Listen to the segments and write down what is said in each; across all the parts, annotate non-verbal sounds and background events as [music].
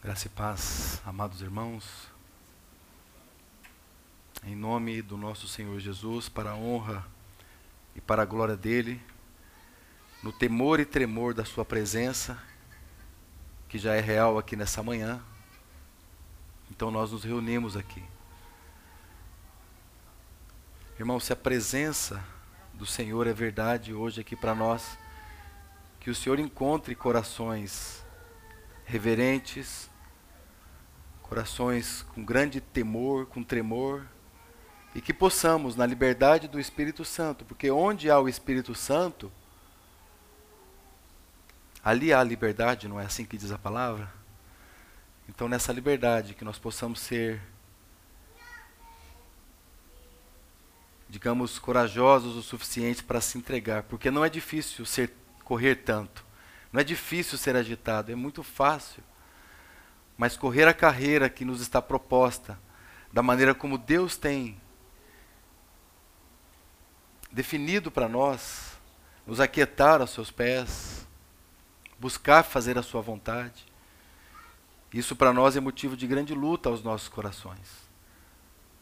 Graça e paz, amados irmãos. Em nome do nosso Senhor Jesus, para a honra e para a glória dele, no temor e tremor da sua presença, que já é real aqui nessa manhã. Então nós nos reunimos aqui. Irmão, se a presença do Senhor é verdade hoje aqui para nós, que o Senhor encontre corações reverentes, corações com grande temor, com tremor, e que possamos, na liberdade do Espírito Santo, porque onde há o Espírito Santo, ali há liberdade, não é assim que diz a palavra? Então, nessa liberdade, que nós possamos ser, digamos, corajosos o suficiente para se entregar, porque não é difícil ser correr tanto. Não é difícil ser agitado, é muito fácil. Mas correr a carreira que nos está proposta, da maneira como Deus tem definido para nós, nos aquietar aos seus pés, buscar fazer a sua vontade. Isso para nós é motivo de grande luta aos nossos corações.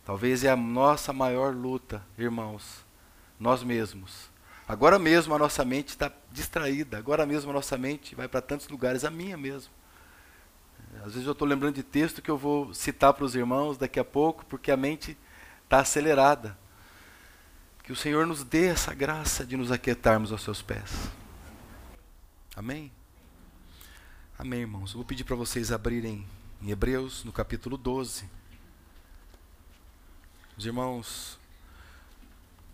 Talvez é a nossa maior luta, irmãos, nós mesmos Agora mesmo a nossa mente está distraída, agora mesmo a nossa mente vai para tantos lugares, a minha mesmo. Às vezes eu estou lembrando de texto que eu vou citar para os irmãos daqui a pouco, porque a mente está acelerada. Que o Senhor nos dê essa graça de nos aquietarmos aos seus pés. Amém? Amém, irmãos. Eu vou pedir para vocês abrirem em Hebreus, no capítulo 12. Os irmãos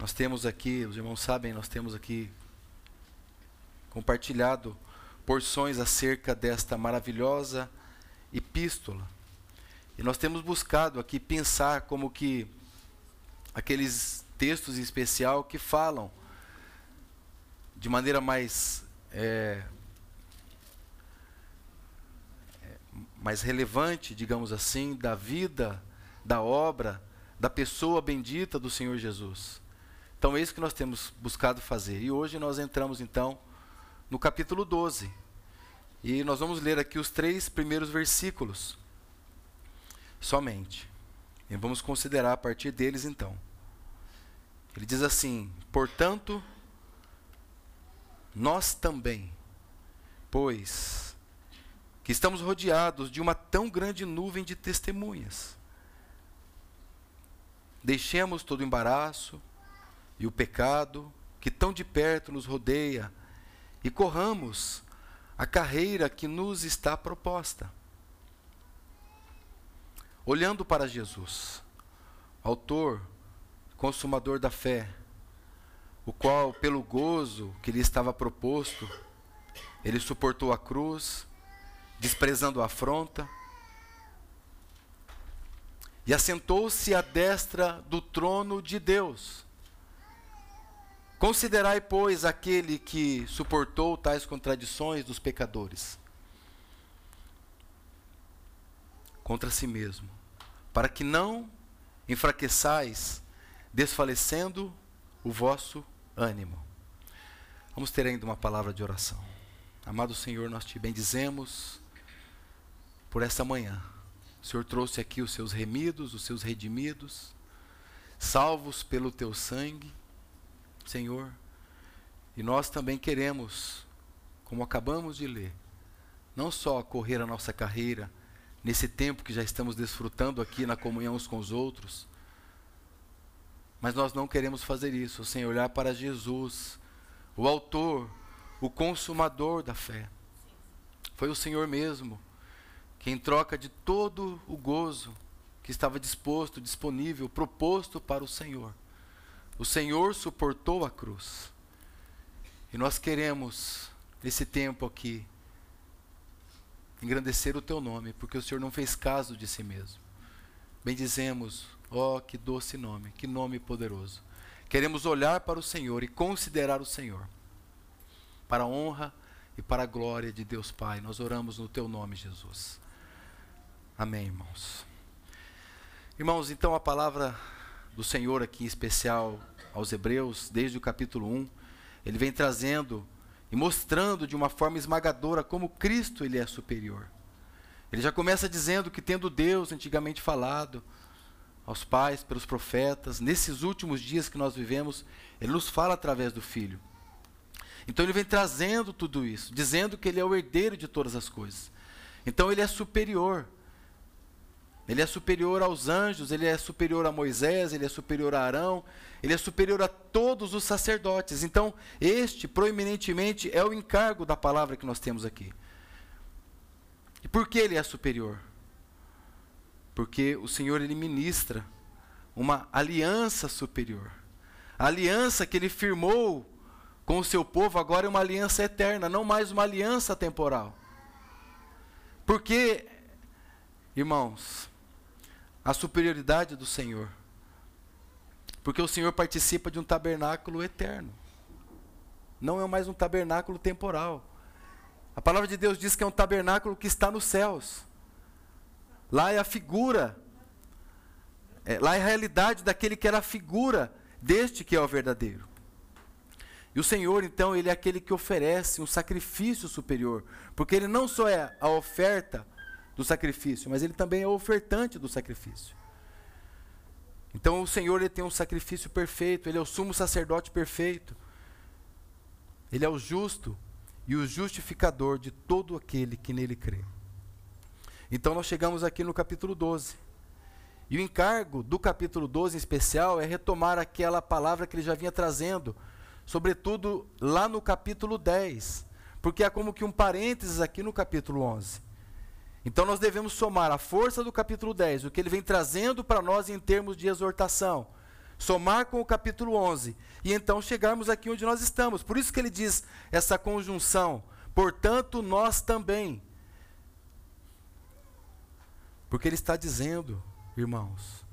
nós temos aqui, os irmãos sabem, nós temos aqui compartilhado porções acerca desta maravilhosa epístola. E nós temos buscado aqui pensar como que aqueles textos em especial que falam de maneira mais é, mais relevante, digamos assim, da vida, da obra, da pessoa bendita do Senhor Jesus. Então é isso que nós temos buscado fazer. E hoje nós entramos então no capítulo 12. E nós vamos ler aqui os três primeiros versículos somente. E vamos considerar a partir deles então. Ele diz assim: Portanto, nós também, pois que estamos rodeados de uma tão grande nuvem de testemunhas, deixemos todo o embaraço e o pecado que tão de perto nos rodeia e corramos a carreira que nos está proposta. Olhando para Jesus, autor, consumador da fé, o qual, pelo gozo que lhe estava proposto, ele suportou a cruz, desprezando a afronta, e assentou-se à destra do trono de Deus. Considerai, pois, aquele que suportou tais contradições dos pecadores contra si mesmo, para que não enfraqueçais, desfalecendo o vosso ânimo. Vamos ter ainda uma palavra de oração. Amado Senhor, nós te bendizemos por esta manhã. O Senhor trouxe aqui os seus remidos, os seus redimidos, salvos pelo teu sangue Senhor. E nós também queremos, como acabamos de ler, não só correr a nossa carreira nesse tempo que já estamos desfrutando aqui na comunhão uns com os outros, mas nós não queremos fazer isso sem olhar para Jesus, o Autor, o Consumador da fé. Foi o Senhor mesmo que, em troca de todo o gozo que estava disposto, disponível, proposto para o Senhor, o Senhor suportou a cruz. E nós queremos, nesse tempo aqui, engrandecer o teu nome, porque o Senhor não fez caso de si mesmo. Bendizemos, ó, oh, que doce nome, que nome poderoso. Queremos olhar para o Senhor e considerar o Senhor, para a honra e para a glória de Deus Pai. Nós oramos no teu nome, Jesus. Amém, irmãos. Irmãos, então a palavra do Senhor aqui em especial aos Hebreus, desde o capítulo 1, ele vem trazendo e mostrando de uma forma esmagadora como Cristo ele é superior. Ele já começa dizendo que, tendo Deus antigamente falado aos pais, pelos profetas, nesses últimos dias que nós vivemos, Ele nos fala através do Filho. Então Ele vem trazendo tudo isso, dizendo que Ele é o herdeiro de todas as coisas. Então Ele é superior. Ele é superior aos anjos, ele é superior a Moisés, ele é superior a Arão, ele é superior a todos os sacerdotes. Então, este, proeminentemente, é o encargo da palavra que nós temos aqui. E por que ele é superior? Porque o Senhor ele ministra uma aliança superior. A aliança que ele firmou com o seu povo agora é uma aliança eterna, não mais uma aliança temporal. Porque, irmãos, a superioridade do Senhor. Porque o Senhor participa de um tabernáculo eterno. Não é mais um tabernáculo temporal. A palavra de Deus diz que é um tabernáculo que está nos céus. Lá é a figura, é, lá é a realidade daquele que era a figura deste que é o verdadeiro. E o Senhor, então, ele é aquele que oferece um sacrifício superior, porque ele não só é a oferta do sacrifício, mas ele também é o ofertante do sacrifício. Então o Senhor ele tem um sacrifício perfeito, ele é o sumo sacerdote perfeito. Ele é o justo e o justificador de todo aquele que nele crê. Então nós chegamos aqui no capítulo 12. E o encargo do capítulo 12 em especial é retomar aquela palavra que ele já vinha trazendo, sobretudo lá no capítulo 10, porque há como que um parênteses aqui no capítulo 11. Então nós devemos somar a força do capítulo 10, o que ele vem trazendo para nós em termos de exortação, somar com o capítulo 11 e então chegarmos aqui onde nós estamos. Por isso que ele diz essa conjunção, portanto nós também. Porque ele está dizendo, irmãos,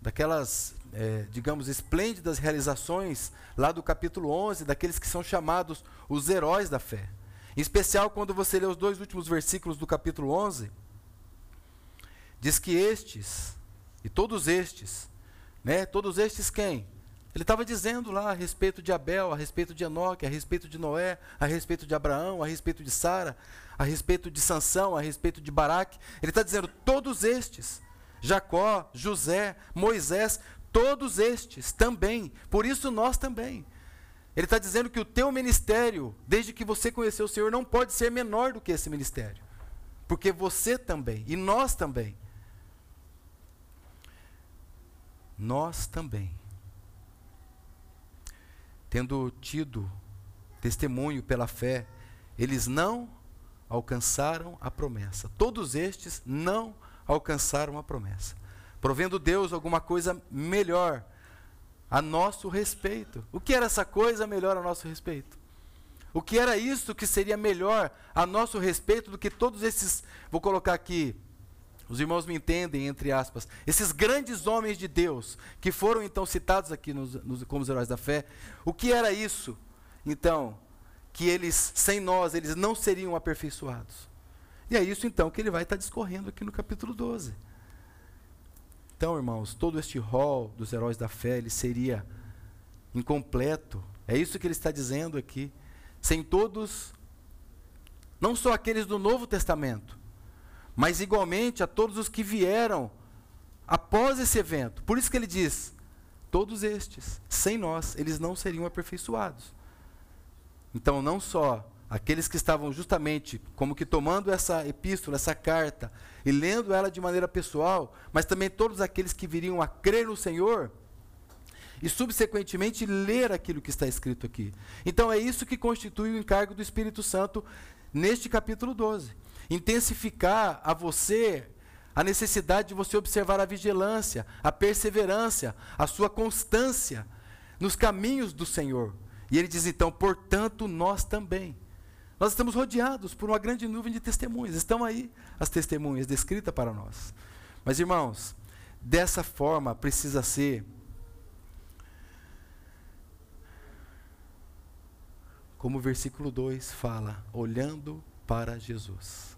daquelas, é, digamos, esplêndidas realizações lá do capítulo 11, daqueles que são chamados os heróis da fé. Em especial quando você lê os dois últimos versículos do capítulo 11, diz que estes, e todos estes, né, todos estes quem? Ele estava dizendo lá a respeito de Abel, a respeito de Enoque, a respeito de Noé, a respeito de Abraão, a respeito de Sara, a respeito de Sansão, a respeito de Baraque. Ele está dizendo todos estes, Jacó, José, Moisés, todos estes também. Por isso nós também. Ele está dizendo que o teu ministério, desde que você conheceu o Senhor, não pode ser menor do que esse ministério. Porque você também, e nós também. Nós também. Tendo tido testemunho pela fé, eles não alcançaram a promessa. Todos estes não alcançaram a promessa. Provendo Deus alguma coisa melhor a nosso respeito. O que era essa coisa melhor a nosso respeito? O que era isso que seria melhor a nosso respeito do que todos esses, vou colocar aqui, os irmãos me entendem, entre aspas, esses grandes homens de Deus, que foram então citados aqui nos, nos, como os heróis da fé, o que era isso, então, que eles, sem nós, eles não seriam aperfeiçoados? E é isso então que ele vai estar discorrendo aqui no capítulo 12. Então, irmãos, todo este rol dos heróis da fé, ele seria incompleto. É isso que ele está dizendo aqui. Sem todos, não só aqueles do Novo Testamento, mas igualmente a todos os que vieram após esse evento. Por isso que ele diz: todos estes, sem nós, eles não seriam aperfeiçoados. Então, não só aqueles que estavam justamente como que tomando essa epístola, essa carta e lendo ela de maneira pessoal, mas também todos aqueles que viriam a crer no Senhor e subsequentemente ler aquilo que está escrito aqui. Então é isso que constitui o encargo do Espírito Santo neste capítulo 12. Intensificar a você a necessidade de você observar a vigilância, a perseverança, a sua constância nos caminhos do Senhor. E ele diz então, portanto, nós também nós estamos rodeados por uma grande nuvem de testemunhas. Estão aí as testemunhas descritas para nós. Mas, irmãos, dessa forma precisa ser como o versículo 2 fala, olhando para Jesus.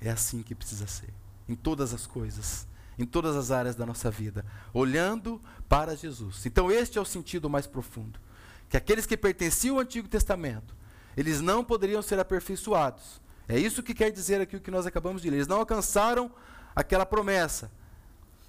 É assim que precisa ser, em todas as coisas, em todas as áreas da nossa vida, olhando para Jesus. Então, este é o sentido mais profundo. Que aqueles que pertenciam ao Antigo Testamento eles não poderiam ser aperfeiçoados. É isso que quer dizer aqui o que nós acabamos de ler. Eles não alcançaram aquela promessa,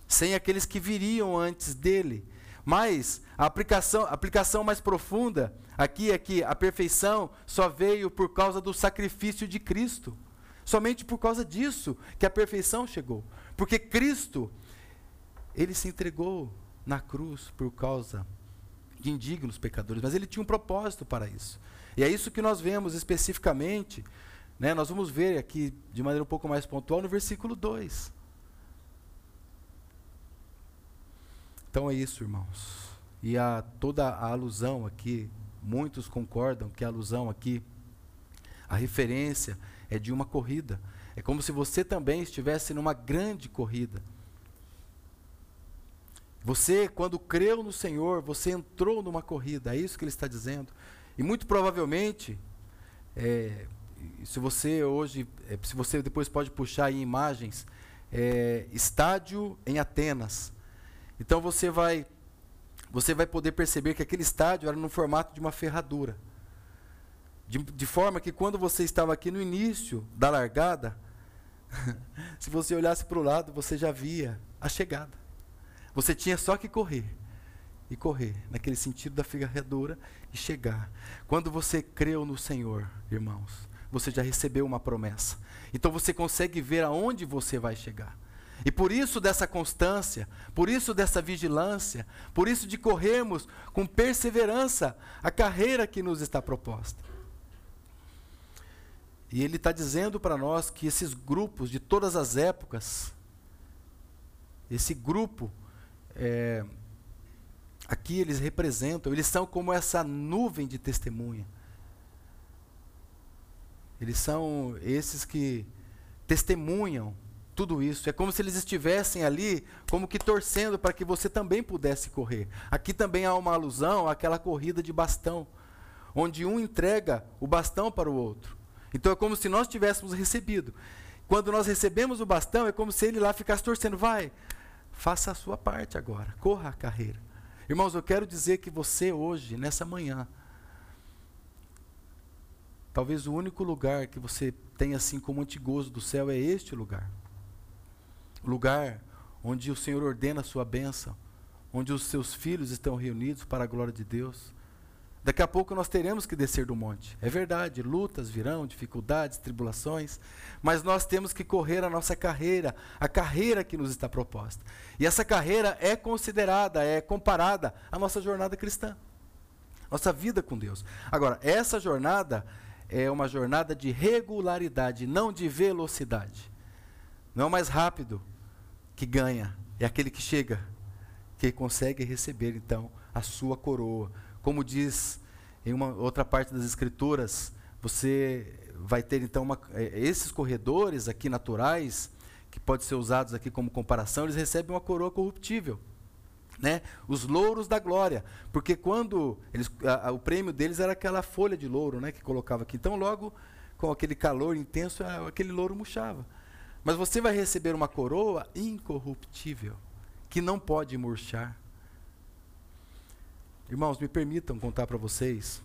sem aqueles que viriam antes dele. Mas a aplicação, a aplicação mais profunda aqui é que a perfeição só veio por causa do sacrifício de Cristo. Somente por causa disso que a perfeição chegou. Porque Cristo, ele se entregou na cruz por causa de indignos pecadores, mas ele tinha um propósito para isso. E é isso que nós vemos especificamente, né? nós vamos ver aqui de maneira um pouco mais pontual no versículo 2. Então é isso, irmãos. E a, toda a alusão aqui, muitos concordam que a alusão aqui, a referência é de uma corrida. É como se você também estivesse numa grande corrida. Você, quando creu no Senhor, você entrou numa corrida, é isso que ele está dizendo. E muito provavelmente, é, se você hoje, é, se você depois pode puxar aí imagens, é, estádio em Atenas. Então você vai, você vai poder perceber que aquele estádio era no formato de uma ferradura. De, de forma que quando você estava aqui no início da largada, [laughs] se você olhasse para o lado, você já via a chegada. Você tinha só que correr. E correr, naquele sentido da ferradura, e chegar. Quando você creu no Senhor, irmãos, você já recebeu uma promessa. Então você consegue ver aonde você vai chegar. E por isso dessa constância, por isso dessa vigilância, por isso de corrermos com perseverança a carreira que nos está proposta. E ele está dizendo para nós que esses grupos de todas as épocas, esse grupo, é, aqui eles representam, eles são como essa nuvem de testemunha. Eles são esses que testemunham tudo isso. É como se eles estivessem ali, como que torcendo para que você também pudesse correr. Aqui também há uma alusão àquela corrida de bastão, onde um entrega o bastão para o outro. Então é como se nós tivéssemos recebido. Quando nós recebemos o bastão, é como se ele lá ficasse torcendo, vai, faça a sua parte agora, corra a carreira. Irmãos, eu quero dizer que você hoje, nessa manhã, talvez o único lugar que você tem assim como antigozo do céu é este lugar. O lugar onde o Senhor ordena a sua bênção, onde os seus filhos estão reunidos para a glória de Deus. Daqui a pouco nós teremos que descer do monte. É verdade, lutas virão, dificuldades, tribulações, mas nós temos que correr a nossa carreira, a carreira que nos está proposta. E essa carreira é considerada, é comparada à nossa jornada cristã, nossa vida com Deus. Agora, essa jornada é uma jornada de regularidade, não de velocidade. Não é o mais rápido que ganha, é aquele que chega, que consegue receber então a sua coroa como diz em uma outra parte das escrituras, você vai ter então uma, é, esses corredores aqui naturais, que podem ser usados aqui como comparação, eles recebem uma coroa corruptível. Né? Os louros da glória, porque quando eles, a, a, o prêmio deles era aquela folha de louro, né, que colocava aqui. Então, logo com aquele calor intenso, aquele louro murchava. Mas você vai receber uma coroa incorruptível, que não pode murchar. Irmãos, me permitam contar para vocês,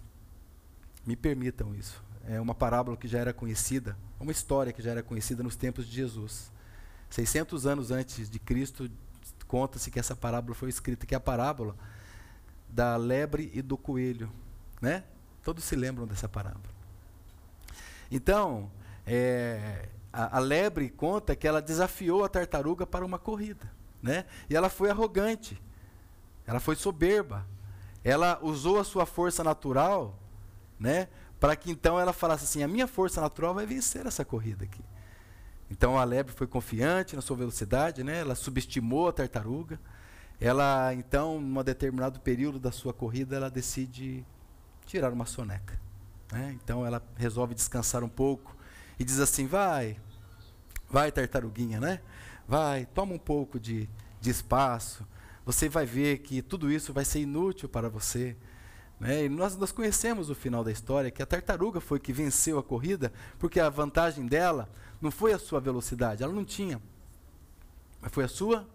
me permitam isso. É uma parábola que já era conhecida, uma história que já era conhecida nos tempos de Jesus. 600 anos antes de Cristo, conta-se que essa parábola foi escrita, que é a parábola da lebre e do coelho, né? Todos se lembram dessa parábola. Então, é, a, a, lebre conta que ela desafiou a tartaruga para uma corrida, né? E ela foi arrogante, ela foi soberba, ela usou a sua força natural, né, para que então ela falasse assim: a minha força natural vai vencer essa corrida aqui. Então a lebre foi confiante na sua velocidade, né? Ela subestimou a tartaruga. Ela então, num determinado período da sua corrida, ela decide tirar uma soneca. Né? Então ela resolve descansar um pouco e diz assim: vai, vai tartaruguinha, né? Vai, toma um pouco de, de espaço você vai ver que tudo isso vai ser inútil para você. Né? E nós, nós conhecemos o final da história, que a tartaruga foi que venceu a corrida, porque a vantagem dela não foi a sua velocidade, ela não tinha, mas foi a sua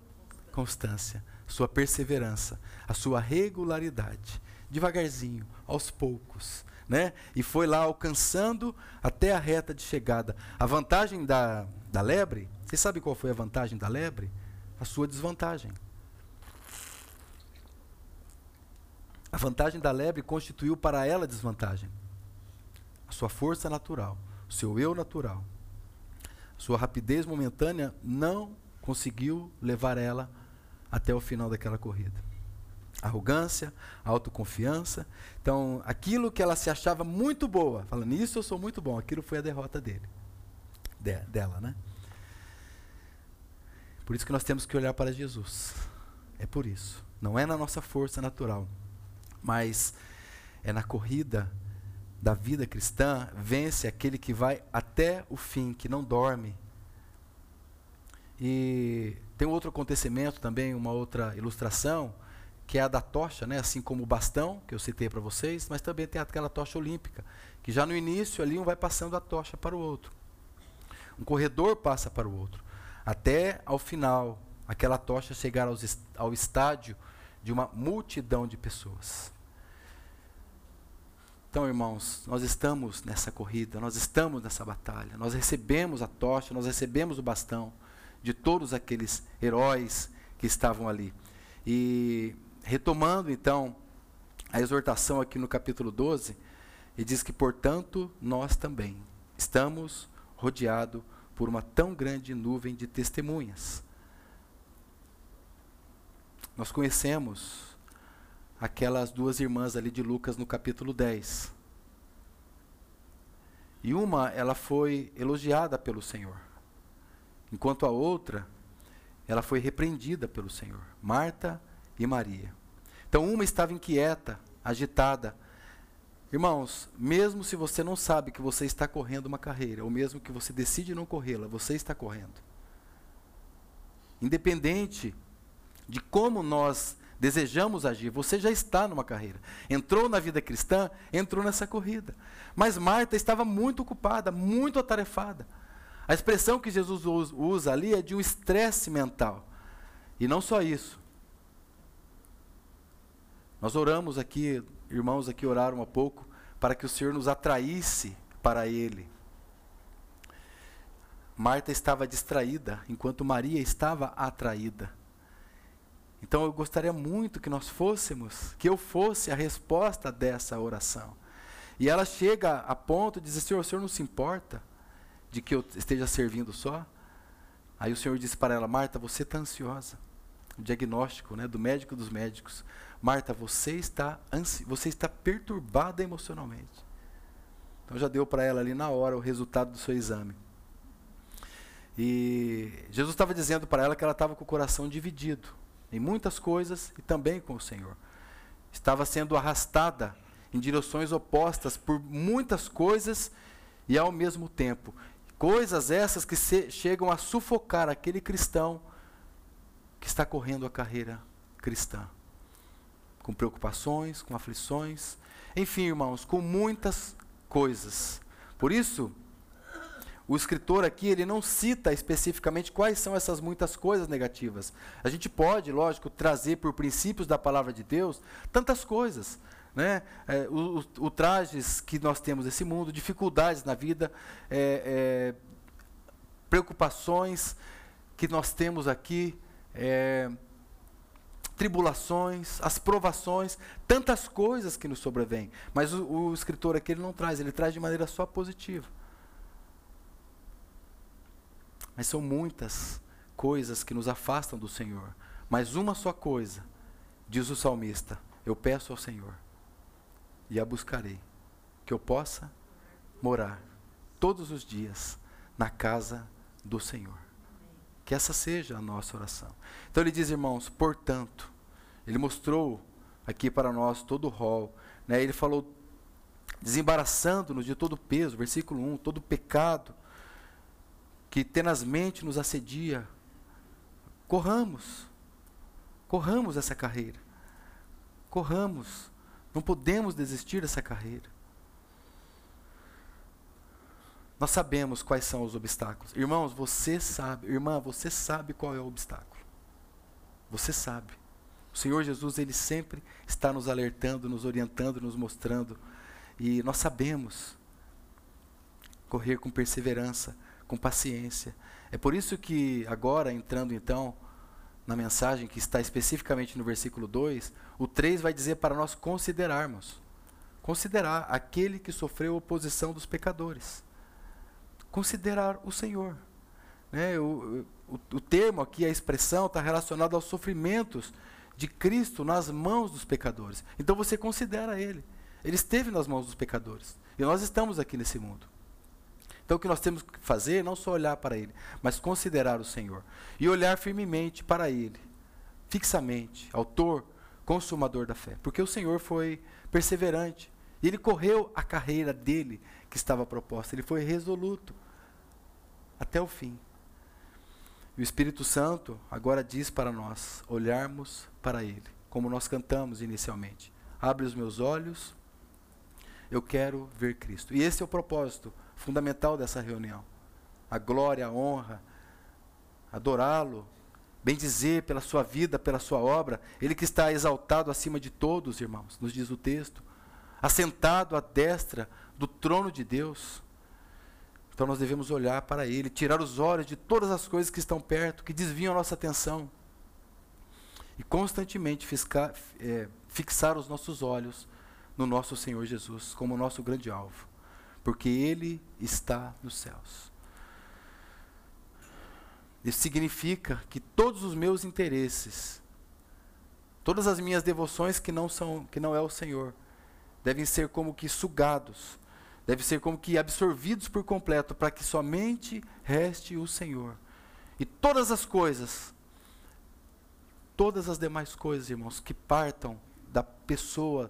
constância, sua perseverança, a sua regularidade. Devagarzinho, aos poucos, né? E foi lá alcançando até a reta de chegada. A vantagem da, da lebre, vocês sabem qual foi a vantagem da lebre? A sua desvantagem. A vantagem da lebre constituiu para ela desvantagem. A sua força natural, o seu eu natural, sua rapidez momentânea não conseguiu levar ela até o final daquela corrida. Arrogância, autoconfiança. Então, aquilo que ela se achava muito boa, falando, isso eu sou muito bom, aquilo foi a derrota dele. De, dela, né? Por isso que nós temos que olhar para Jesus. É por isso. Não é na nossa força natural, mas é na corrida da vida cristã, vence aquele que vai até o fim, que não dorme. E tem outro acontecimento também, uma outra ilustração, que é a da tocha, né? assim como o bastão, que eu citei para vocês, mas também tem aquela tocha olímpica, que já no início ali um vai passando a tocha para o outro. Um corredor passa para o outro, até ao final, aquela tocha chegar aos, ao estádio de uma multidão de pessoas. Então, irmãos, nós estamos nessa corrida, nós estamos nessa batalha, nós recebemos a tocha, nós recebemos o bastão de todos aqueles heróis que estavam ali. E retomando então a exortação aqui no capítulo 12, ele diz que, portanto, nós também estamos rodeados por uma tão grande nuvem de testemunhas. Nós conhecemos aquelas duas irmãs ali de Lucas no capítulo 10. E uma, ela foi elogiada pelo Senhor, enquanto a outra, ela foi repreendida pelo Senhor, Marta e Maria. Então, uma estava inquieta, agitada. Irmãos, mesmo se você não sabe que você está correndo uma carreira, ou mesmo que você decide não corrê-la, você está correndo. Independente de como nós desejamos agir. Você já está numa carreira. Entrou na vida cristã, entrou nessa corrida. Mas Marta estava muito ocupada, muito atarefada. A expressão que Jesus usa ali é de um estresse mental. E não só isso. Nós oramos aqui, irmãos aqui oraram há pouco, para que o Senhor nos atraísse para Ele. Marta estava distraída, enquanto Maria estava atraída. Então eu gostaria muito que nós fôssemos, que eu fosse a resposta dessa oração. E ela chega a ponto de dizer: Senhor, o Senhor não se importa de que eu esteja servindo só? Aí o Senhor disse para ela: Marta, você está ansiosa. O diagnóstico né, do médico dos médicos. Marta, você está, ansi você está perturbada emocionalmente. Então já deu para ela ali na hora o resultado do seu exame. E Jesus estava dizendo para ela que ela estava com o coração dividido em muitas coisas e também com o Senhor. Estava sendo arrastada em direções opostas por muitas coisas e ao mesmo tempo. Coisas essas que se, chegam a sufocar aquele cristão que está correndo a carreira cristã. Com preocupações, com aflições, enfim, irmãos, com muitas coisas. Por isso, o escritor aqui ele não cita especificamente quais são essas muitas coisas negativas. A gente pode, lógico, trazer por princípios da palavra de Deus tantas coisas. Né? É, o, o, trajes que nós temos nesse mundo, dificuldades na vida, é, é, preocupações que nós temos aqui, é, tribulações, as provações, tantas coisas que nos sobrevêm. Mas o, o escritor aqui ele não traz, ele traz de maneira só positiva. Mas são muitas coisas que nos afastam do Senhor. Mas uma só coisa, diz o salmista: Eu peço ao Senhor e a buscarei, que eu possa morar todos os dias na casa do Senhor. Que essa seja a nossa oração. Então ele diz, irmãos, portanto, ele mostrou aqui para nós todo o rol, né? ele falou, desembaraçando-nos de todo o peso, versículo 1, todo o pecado que tenazmente nos assedia, corramos, corramos essa carreira, corramos, não podemos desistir dessa carreira. Nós sabemos quais são os obstáculos. Irmãos, você sabe, irmã, você sabe qual é o obstáculo. Você sabe. O Senhor Jesus, ele sempre está nos alertando, nos orientando, nos mostrando. E nós sabemos correr com perseverança, com paciência. É por isso que agora, entrando então na mensagem que está especificamente no versículo 2, o 3 vai dizer para nós considerarmos. Considerar aquele que sofreu oposição dos pecadores. Considerar o Senhor. Né? O, o, o termo aqui, a expressão, está relacionado aos sofrimentos de Cristo nas mãos dos pecadores. Então você considera Ele. Ele esteve nas mãos dos pecadores. E nós estamos aqui nesse mundo. Então o que nós temos que fazer é não só olhar para Ele, mas considerar o Senhor. E olhar firmemente para Ele, fixamente, autor, consumador da fé. Porque o Senhor foi perseverante. E ele correu a carreira dele que estava proposta. Ele foi resoluto até o fim. E o Espírito Santo agora diz para nós olharmos para Ele, como nós cantamos inicialmente. Abre os meus olhos, eu quero ver Cristo. E esse é o propósito fundamental dessa reunião. A glória, a honra, adorá-lo, bendizer pela sua vida, pela sua obra. Ele que está exaltado acima de todos, irmãos, nos diz o texto, assentado à destra do trono de Deus. Então nós devemos olhar para Ele, tirar os olhos de todas as coisas que estão perto, que desviam a nossa atenção. E constantemente fiscar, é, fixar os nossos olhos no nosso Senhor Jesus, como nosso grande alvo. Porque Ele está nos céus. Isso significa que todos os meus interesses, todas as minhas devoções que não são, que não é o Senhor, devem ser como que sugados Deve ser como que absorvidos por completo, para que somente reste o Senhor. E todas as coisas, todas as demais coisas, irmãos, que partam da pessoa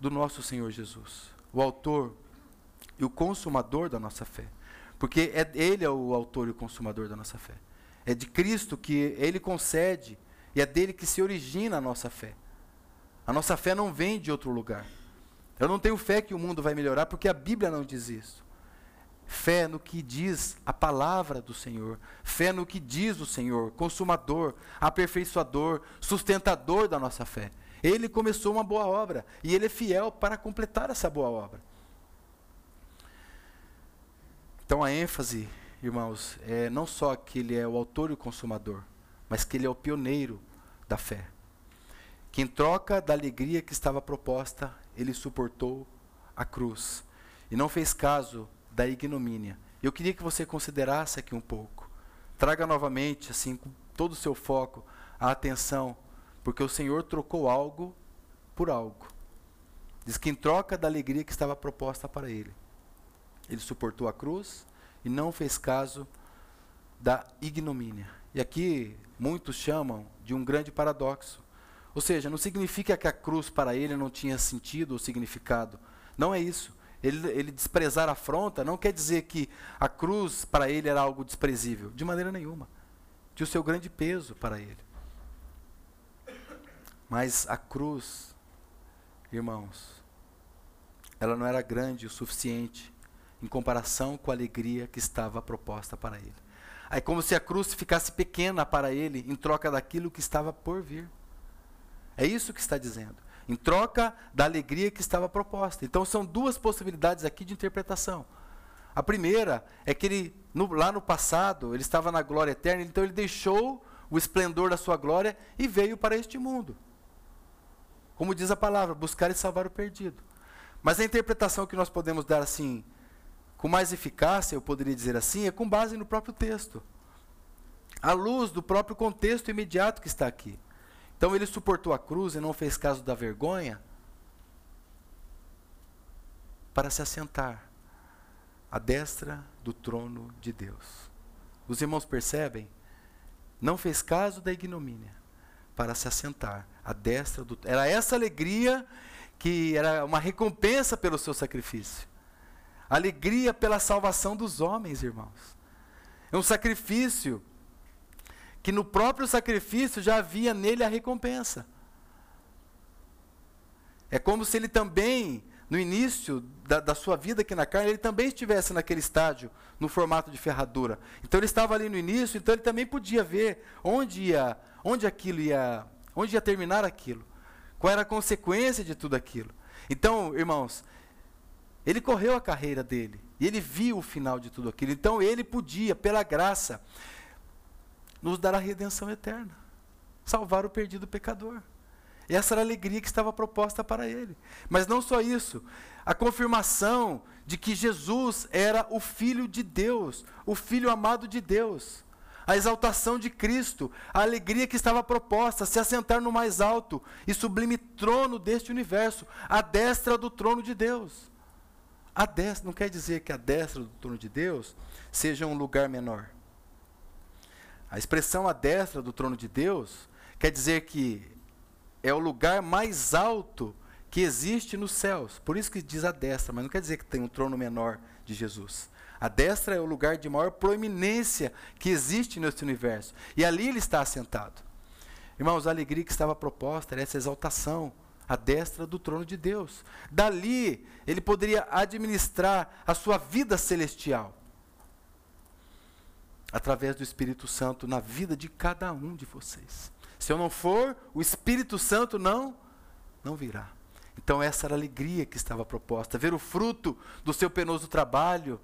do nosso Senhor Jesus, o autor e o consumador da nossa fé. Porque é, Ele é o autor e o consumador da nossa fé. É de Cristo que Ele concede e é dele que se origina a nossa fé. A nossa fé não vem de outro lugar. Eu não tenho fé que o mundo vai melhorar porque a Bíblia não diz isso. Fé no que diz a palavra do Senhor. Fé no que diz o Senhor, consumador, aperfeiçoador, sustentador da nossa fé. Ele começou uma boa obra e ele é fiel para completar essa boa obra. Então a ênfase, irmãos, é não só que ele é o autor e o consumador, mas que ele é o pioneiro da fé. Que em troca da alegria que estava proposta, ele suportou a cruz e não fez caso da ignomínia. Eu queria que você considerasse aqui um pouco. Traga novamente, assim, com todo o seu foco, a atenção, porque o Senhor trocou algo por algo. Diz que em troca da alegria que estava proposta para ele, ele suportou a cruz e não fez caso da ignomínia. E aqui muitos chamam de um grande paradoxo. Ou seja, não significa que a cruz para ele não tinha sentido ou significado. Não é isso. Ele, ele desprezar a afronta não quer dizer que a cruz para ele era algo desprezível. De maneira nenhuma. Tinha o seu grande peso para ele. Mas a cruz, irmãos, ela não era grande o suficiente em comparação com a alegria que estava proposta para ele. É como se a cruz ficasse pequena para ele em troca daquilo que estava por vir. É isso que está dizendo. Em troca da alegria que estava proposta. Então são duas possibilidades aqui de interpretação. A primeira é que ele, no, lá no passado, ele estava na glória eterna, então ele deixou o esplendor da sua glória e veio para este mundo. Como diz a palavra, buscar e salvar o perdido. Mas a interpretação que nós podemos dar assim, com mais eficácia, eu poderia dizer assim, é com base no próprio texto. À luz do próprio contexto imediato que está aqui. Então ele suportou a cruz e não fez caso da vergonha para se assentar à destra do trono de Deus. Os irmãos percebem? Não fez caso da ignomínia para se assentar à destra do Era essa alegria que era uma recompensa pelo seu sacrifício. Alegria pela salvação dos homens, irmãos. É um sacrifício que no próprio sacrifício já havia nele a recompensa. É como se ele também, no início da, da, sua vida aqui na carne, ele também estivesse naquele estágio, no formato de ferradura. Então ele estava ali no início, então ele também podia ver onde ia, onde aquilo ia, onde ia terminar aquilo. Qual era a consequência de tudo aquilo. Então, irmãos, Ele correu a carreira dele. E ele viu o final de tudo aquilo. Então ele podia, pela graça, nos dar a redenção eterna. Salvar o perdido pecador. Essa era a alegria que estava proposta para ele. Mas não só isso, a confirmação de que Jesus era o Filho de Deus, o Filho amado de Deus. A exaltação de Cristo, a alegria que estava proposta, se assentar no mais alto e sublime trono deste universo, a destra do trono de Deus. A destra, não quer dizer que a destra do trono de Deus seja um lugar menor. A expressão a destra do trono de Deus quer dizer que é o lugar mais alto que existe nos céus. Por isso que diz a destra, mas não quer dizer que tem um trono menor de Jesus. A destra é o lugar de maior proeminência que existe neste universo. E ali ele está assentado. Irmãos, a alegria que estava proposta era essa exaltação, a destra do trono de Deus. Dali, ele poderia administrar a sua vida celestial. Através do Espírito Santo na vida de cada um de vocês. Se eu não for, o Espírito Santo não não virá. Então essa era a alegria que estava proposta, ver o fruto do seu penoso trabalho,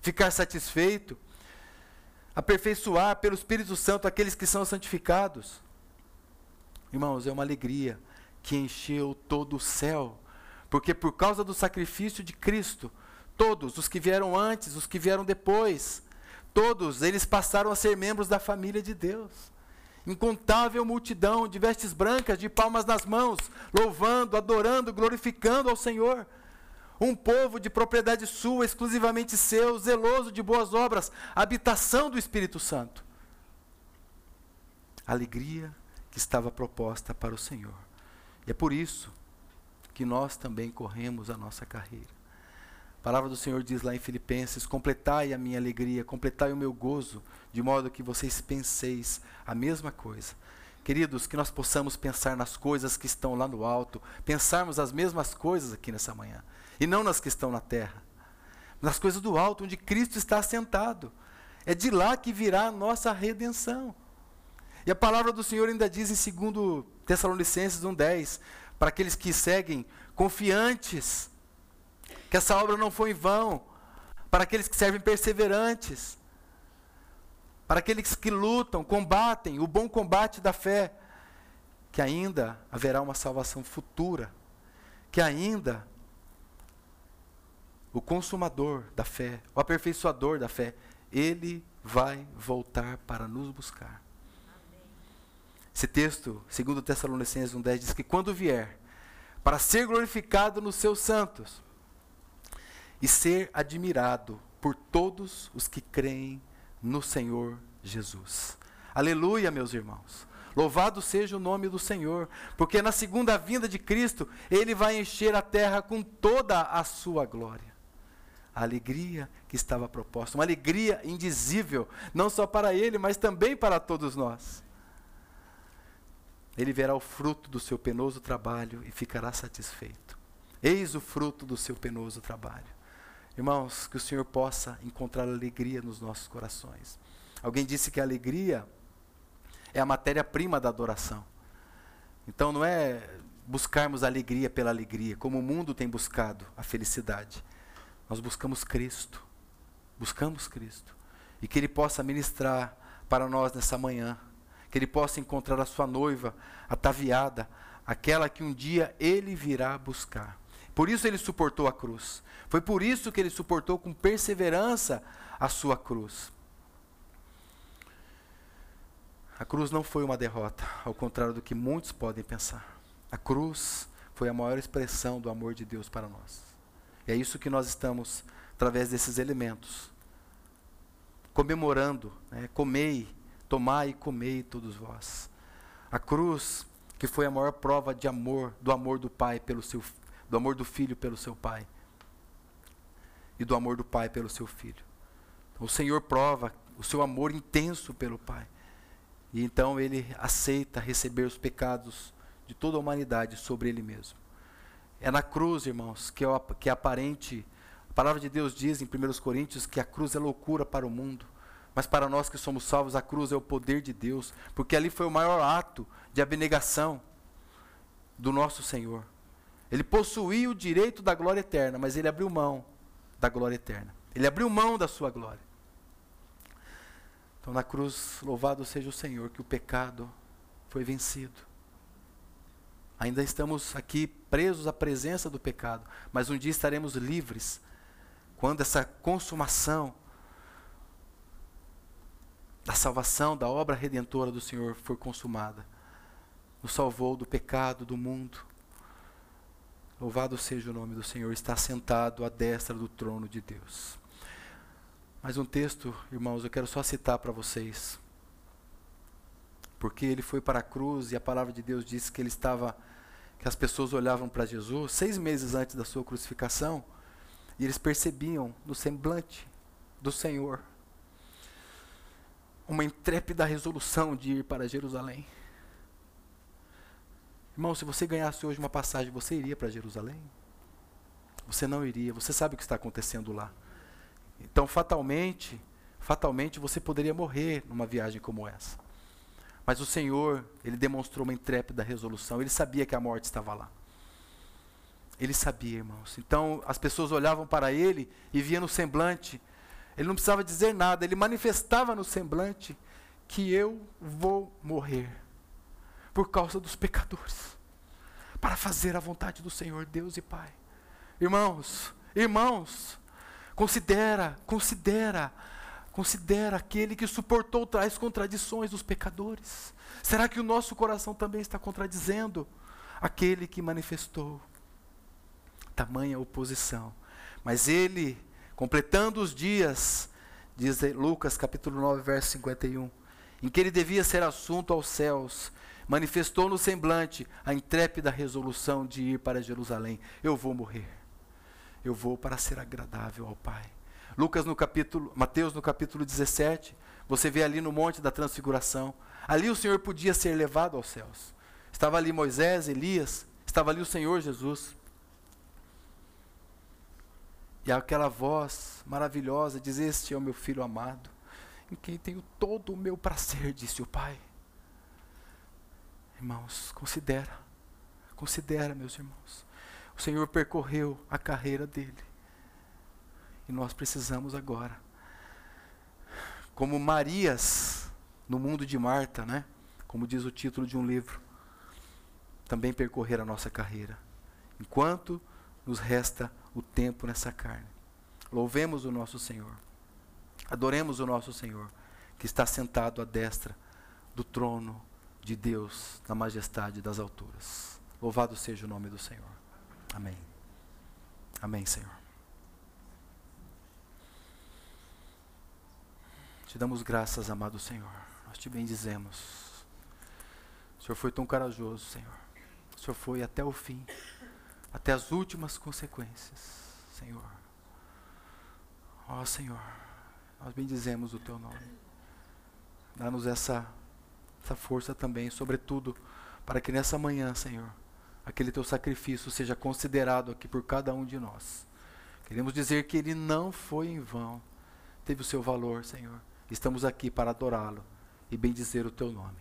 ficar satisfeito, aperfeiçoar pelo Espírito Santo aqueles que são santificados. Irmãos, é uma alegria que encheu todo o céu, porque por causa do sacrifício de Cristo, todos, os que vieram antes, os que vieram depois, todos eles passaram a ser membros da família de Deus incontável multidão de vestes brancas, de palmas nas mãos, louvando, adorando, glorificando ao Senhor. Um povo de propriedade sua, exclusivamente seu, zeloso de boas obras, habitação do Espírito Santo. Alegria que estava proposta para o Senhor. E é por isso que nós também corremos a nossa carreira. A palavra do Senhor diz lá em Filipenses: completai a minha alegria, completai o meu gozo, de modo que vocês penseis a mesma coisa. Queridos, que nós possamos pensar nas coisas que estão lá no alto, pensarmos as mesmas coisas aqui nessa manhã, e não nas que estão na terra, nas coisas do alto, onde Cristo está assentado. É de lá que virá a nossa redenção. E a palavra do Senhor ainda diz em 2 Tessalonicenses 1,10: para aqueles que seguem confiantes que essa obra não foi em vão, para aqueles que servem perseverantes, para aqueles que lutam, combatem o bom combate da fé, que ainda haverá uma salvação futura, que ainda o consumador da fé, o aperfeiçoador da fé, ele vai voltar para nos buscar. Esse texto, segundo Tessalonicenses 1,10, diz que quando vier, para ser glorificado nos seus santos, e ser admirado por todos os que creem no Senhor Jesus. Aleluia, meus irmãos. Louvado seja o nome do Senhor, porque na segunda vinda de Cristo, Ele vai encher a terra com toda a sua glória. A alegria que estava proposta, uma alegria indizível, não só para Ele, mas também para todos nós. Ele verá o fruto do seu penoso trabalho e ficará satisfeito. Eis o fruto do seu penoso trabalho. Irmãos, que o Senhor possa encontrar alegria nos nossos corações. Alguém disse que a alegria é a matéria-prima da adoração. Então não é buscarmos alegria pela alegria, como o mundo tem buscado a felicidade. Nós buscamos Cristo. Buscamos Cristo. E que Ele possa ministrar para nós nessa manhã. Que Ele possa encontrar a sua noiva ataviada, aquela que um dia Ele virá buscar. Por isso Ele suportou a cruz. Foi por isso que ele suportou com perseverança a sua cruz. A cruz não foi uma derrota, ao contrário do que muitos podem pensar. A cruz foi a maior expressão do amor de Deus para nós. E é isso que nós estamos, através desses elementos, comemorando. Né? Comei, tomai e comei todos vós. A cruz, que foi a maior prova de amor, do amor do Pai pelo seu, do amor do Filho pelo seu Pai e do amor do Pai pelo seu filho. Então, o Senhor prova o seu amor intenso pelo Pai. E então ele aceita receber os pecados de toda a humanidade sobre ele mesmo. É na cruz, irmãos, que é, que é aparente. A palavra de Deus diz em 1 Coríntios que a cruz é loucura para o mundo. Mas para nós que somos salvos, a cruz é o poder de Deus. Porque ali foi o maior ato de abnegação do nosso Senhor. Ele possuía o direito da glória eterna, mas ele abriu mão da glória eterna. Ele abriu mão da sua glória. Então, na cruz, louvado seja o Senhor, que o pecado foi vencido. Ainda estamos aqui presos à presença do pecado, mas um dia estaremos livres quando essa consumação da salvação, da obra redentora do Senhor for consumada. Nos salvou do pecado, do mundo. Louvado seja o nome do Senhor, está sentado à destra do trono de Deus. Mais um texto, irmãos, eu quero só citar para vocês. Porque ele foi para a cruz e a palavra de Deus diz que ele estava, que as pessoas olhavam para Jesus seis meses antes da sua crucificação e eles percebiam no semblante do Senhor uma intrépida resolução de ir para Jerusalém. Irmão, se você ganhasse hoje uma passagem, você iria para Jerusalém? Você não iria, você sabe o que está acontecendo lá. Então, fatalmente, fatalmente você poderia morrer numa viagem como essa. Mas o Senhor, ele demonstrou uma intrépida resolução, ele sabia que a morte estava lá. Ele sabia, irmãos. Então, as pessoas olhavam para ele e via no semblante, ele não precisava dizer nada, ele manifestava no semblante que eu vou morrer por causa dos pecadores, para fazer a vontade do Senhor Deus e Pai. Irmãos, irmãos, considera, considera, considera aquele que suportou tais contradições dos pecadores. Será que o nosso coração também está contradizendo aquele que manifestou tamanha oposição? Mas ele, completando os dias, diz Lucas capítulo 9, verso 51, em que ele devia ser assunto aos céus, manifestou no semblante a intrépida resolução de ir para Jerusalém. Eu vou morrer. Eu vou para ser agradável ao Pai. Lucas no capítulo, Mateus no capítulo 17, você vê ali no monte da transfiguração. Ali o Senhor podia ser levado aos céus. Estava ali Moisés, Elias, estava ali o Senhor Jesus. E aquela voz maravilhosa diz: Este é o meu filho amado, em quem tenho todo o meu prazer, disse o Pai. Irmãos, considera, considera, meus irmãos. O Senhor percorreu a carreira dele. E nós precisamos agora, como Marias no mundo de Marta, né? Como diz o título de um livro, também percorrer a nossa carreira. Enquanto nos resta o tempo nessa carne. Louvemos o nosso Senhor. Adoremos o nosso Senhor, que está sentado à destra do trono de Deus na majestade das alturas. Louvado seja o nome do Senhor. Amém. Amém, Senhor. Te damos graças, amado Senhor. Nós te bendizemos. O Senhor foi tão corajoso, Senhor. O Senhor foi até o fim, até as últimas consequências, Senhor. Ó oh, Senhor, nós bendizemos o teu nome. Dá-nos essa essa força também, sobretudo, para que nessa manhã, Senhor, aquele teu sacrifício seja considerado aqui por cada um de nós. Queremos dizer que ele não foi em vão, teve o seu valor, Senhor. Estamos aqui para adorá-lo e bendizer o teu nome,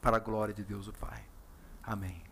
para a glória de Deus o Pai. Amém.